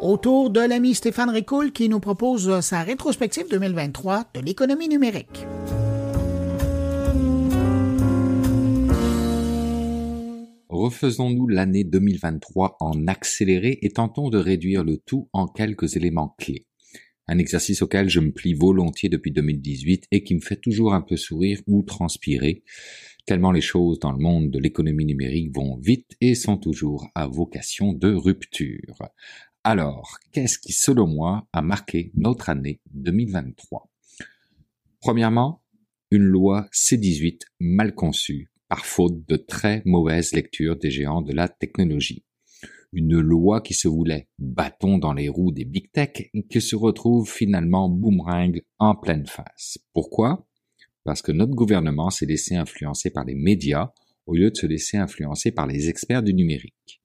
Autour de l'ami Stéphane Ricoul qui nous propose sa rétrospective 2023 de l'économie numérique. Refaisons-nous l'année 2023 en accéléré et tentons de réduire le tout en quelques éléments clés. Un exercice auquel je me plie volontiers depuis 2018 et qui me fait toujours un peu sourire ou transpirer, tellement les choses dans le monde de l'économie numérique vont vite et sont toujours à vocation de rupture. Alors, qu'est-ce qui, selon moi, a marqué notre année 2023 Premièrement, une loi C18 mal conçue par faute de très mauvaise lecture des géants de la technologie. Une loi qui se voulait bâton dans les roues des big tech et qui se retrouve finalement boomerang en pleine face. Pourquoi? Parce que notre gouvernement s'est laissé influencer par les médias au lieu de se laisser influencer par les experts du numérique.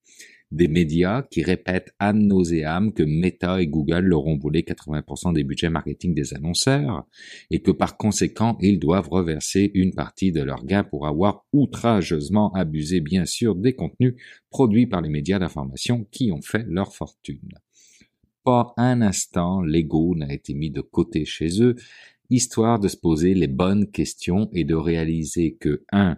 Des médias qui répètent ad nauseam que Meta et Google leur ont volé 80% des budgets marketing des annonceurs et que par conséquent ils doivent reverser une partie de leurs gains pour avoir outrageusement abusé bien sûr des contenus produits par les médias d'information qui ont fait leur fortune. Pas un instant l'ego n'a été mis de côté chez eux histoire de se poser les bonnes questions et de réaliser que 1.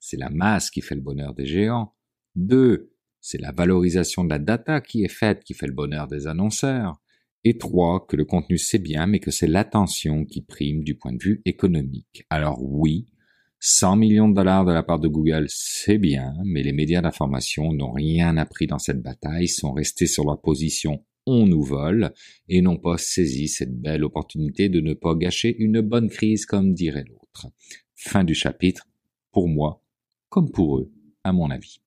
C'est la masse qui fait le bonheur des géants. 2. C'est la valorisation de la data qui est faite qui fait le bonheur des annonceurs. Et 3. Que le contenu c'est bien, mais que c'est l'attention qui prime du point de vue économique. Alors oui, 100 millions de dollars de la part de Google, c'est bien, mais les médias d'information n'ont rien appris dans cette bataille, sont restés sur leur position on nous vole et n'ont pas saisi cette belle opportunité de ne pas gâcher une bonne crise comme dirait l'autre. Fin du chapitre, pour moi, comme pour eux, à mon avis.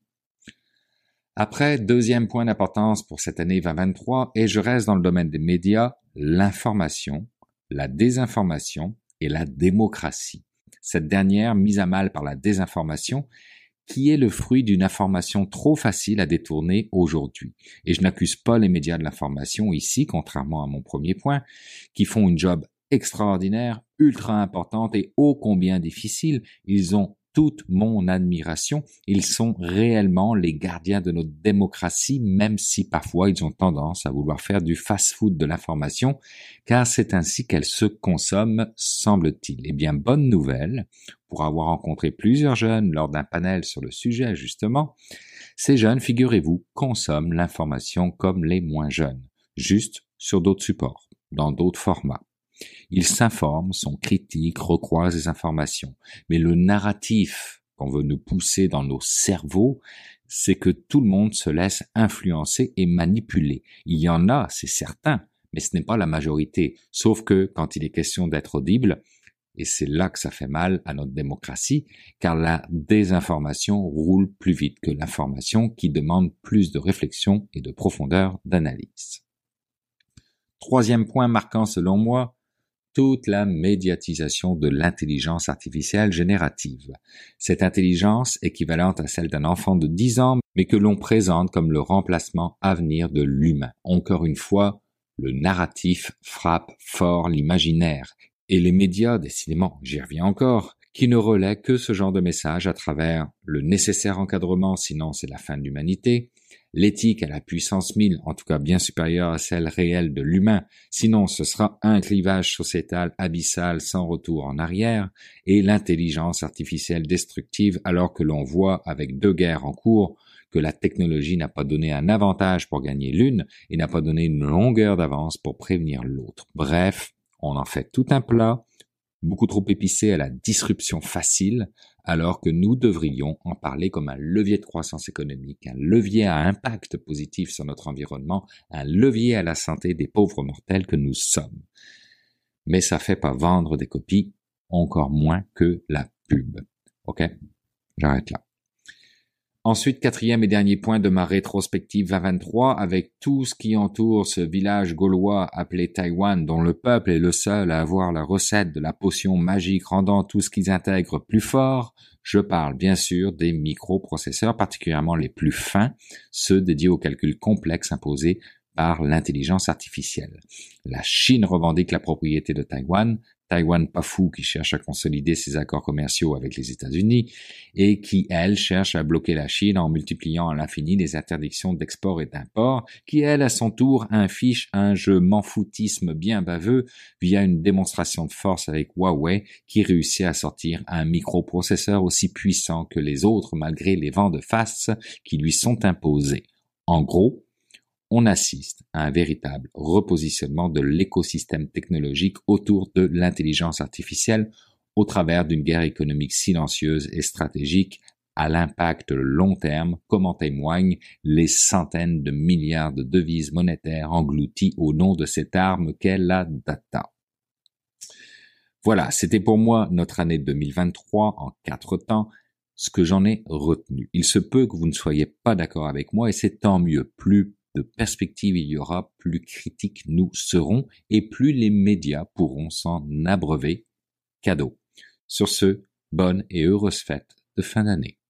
Après, deuxième point d'importance pour cette année 2023, et je reste dans le domaine des médias, l'information, la désinformation et la démocratie. Cette dernière, mise à mal par la désinformation, qui est le fruit d'une information trop facile à détourner aujourd'hui. Et je n'accuse pas les médias de l'information ici, contrairement à mon premier point, qui font une job extraordinaire, ultra importante et ô combien difficile. Ils ont toute mon admiration. Ils sont réellement les gardiens de notre démocratie, même si parfois ils ont tendance à vouloir faire du fast-food de l'information, car c'est ainsi qu'elle se consomme, semble-t-il. Eh bien, bonne nouvelle, pour avoir rencontré plusieurs jeunes lors d'un panel sur le sujet, justement, ces jeunes, figurez-vous, consomment l'information comme les moins jeunes, juste sur d'autres supports, dans d'autres formats. Ils s'informent, sont critiques, recroisent les informations. Mais le narratif qu'on veut nous pousser dans nos cerveaux, c'est que tout le monde se laisse influencer et manipuler. Il y en a, c'est certain, mais ce n'est pas la majorité. Sauf que quand il est question d'être audible, et c'est là que ça fait mal à notre démocratie, car la désinformation roule plus vite que l'information qui demande plus de réflexion et de profondeur d'analyse. Troisième point marquant selon moi, toute la médiatisation de l'intelligence artificielle générative. Cette intelligence équivalente à celle d'un enfant de 10 ans, mais que l'on présente comme le remplacement à venir de l'humain. Encore une fois, le narratif frappe fort l'imaginaire, et les médias, décidément, j'y reviens encore, qui ne relaient que ce genre de message à travers le nécessaire encadrement, sinon c'est la fin de l'humanité, l'éthique à la puissance mille, en tout cas bien supérieure à celle réelle de l'humain, sinon ce sera un clivage sociétal abyssal sans retour en arrière, et l'intelligence artificielle destructive alors que l'on voit avec deux guerres en cours que la technologie n'a pas donné un avantage pour gagner l'une et n'a pas donné une longueur d'avance pour prévenir l'autre. Bref, on en fait tout un plat, beaucoup trop épicé à la disruption facile, alors que nous devrions en parler comme un levier de croissance économique, un levier à impact positif sur notre environnement, un levier à la santé des pauvres mortels que nous sommes. Mais ça fait pas vendre des copies, encore moins que la pub. Ok? J'arrête là. Ensuite, quatrième et dernier point de ma rétrospective 2023, avec tout ce qui entoure ce village gaulois appelé Taïwan, dont le peuple est le seul à avoir la recette de la potion magique rendant tout ce qu'ils intègrent plus fort, je parle bien sûr des microprocesseurs, particulièrement les plus fins, ceux dédiés aux calculs complexes imposés par l'intelligence artificielle. La Chine revendique la propriété de Taïwan, Taïwan pas fou qui cherche à consolider ses accords commerciaux avec les États-Unis et qui, elle, cherche à bloquer la Chine en multipliant à l'infini les interdictions d'export et d'import, qui, elle, à son tour, infiche un jeu m'en-foutisme bien baveux via une démonstration de force avec Huawei qui réussit à sortir un microprocesseur aussi puissant que les autres malgré les vents de face qui lui sont imposés. En gros, on assiste à un véritable repositionnement de l'écosystème technologique autour de l'intelligence artificielle au travers d'une guerre économique silencieuse et stratégique à l'impact long terme, comme en témoignent les centaines de milliards de devises monétaires englouties au nom de cette arme qu'est la data. Voilà, c'était pour moi notre année 2023 en quatre temps, ce que j'en ai retenu. Il se peut que vous ne soyez pas d'accord avec moi et c'est tant mieux. Plus de perspective il y aura, plus critiques nous serons et plus les médias pourront s'en abreuver. Cadeau. Sur ce, bonne et heureuse fête de fin d'année.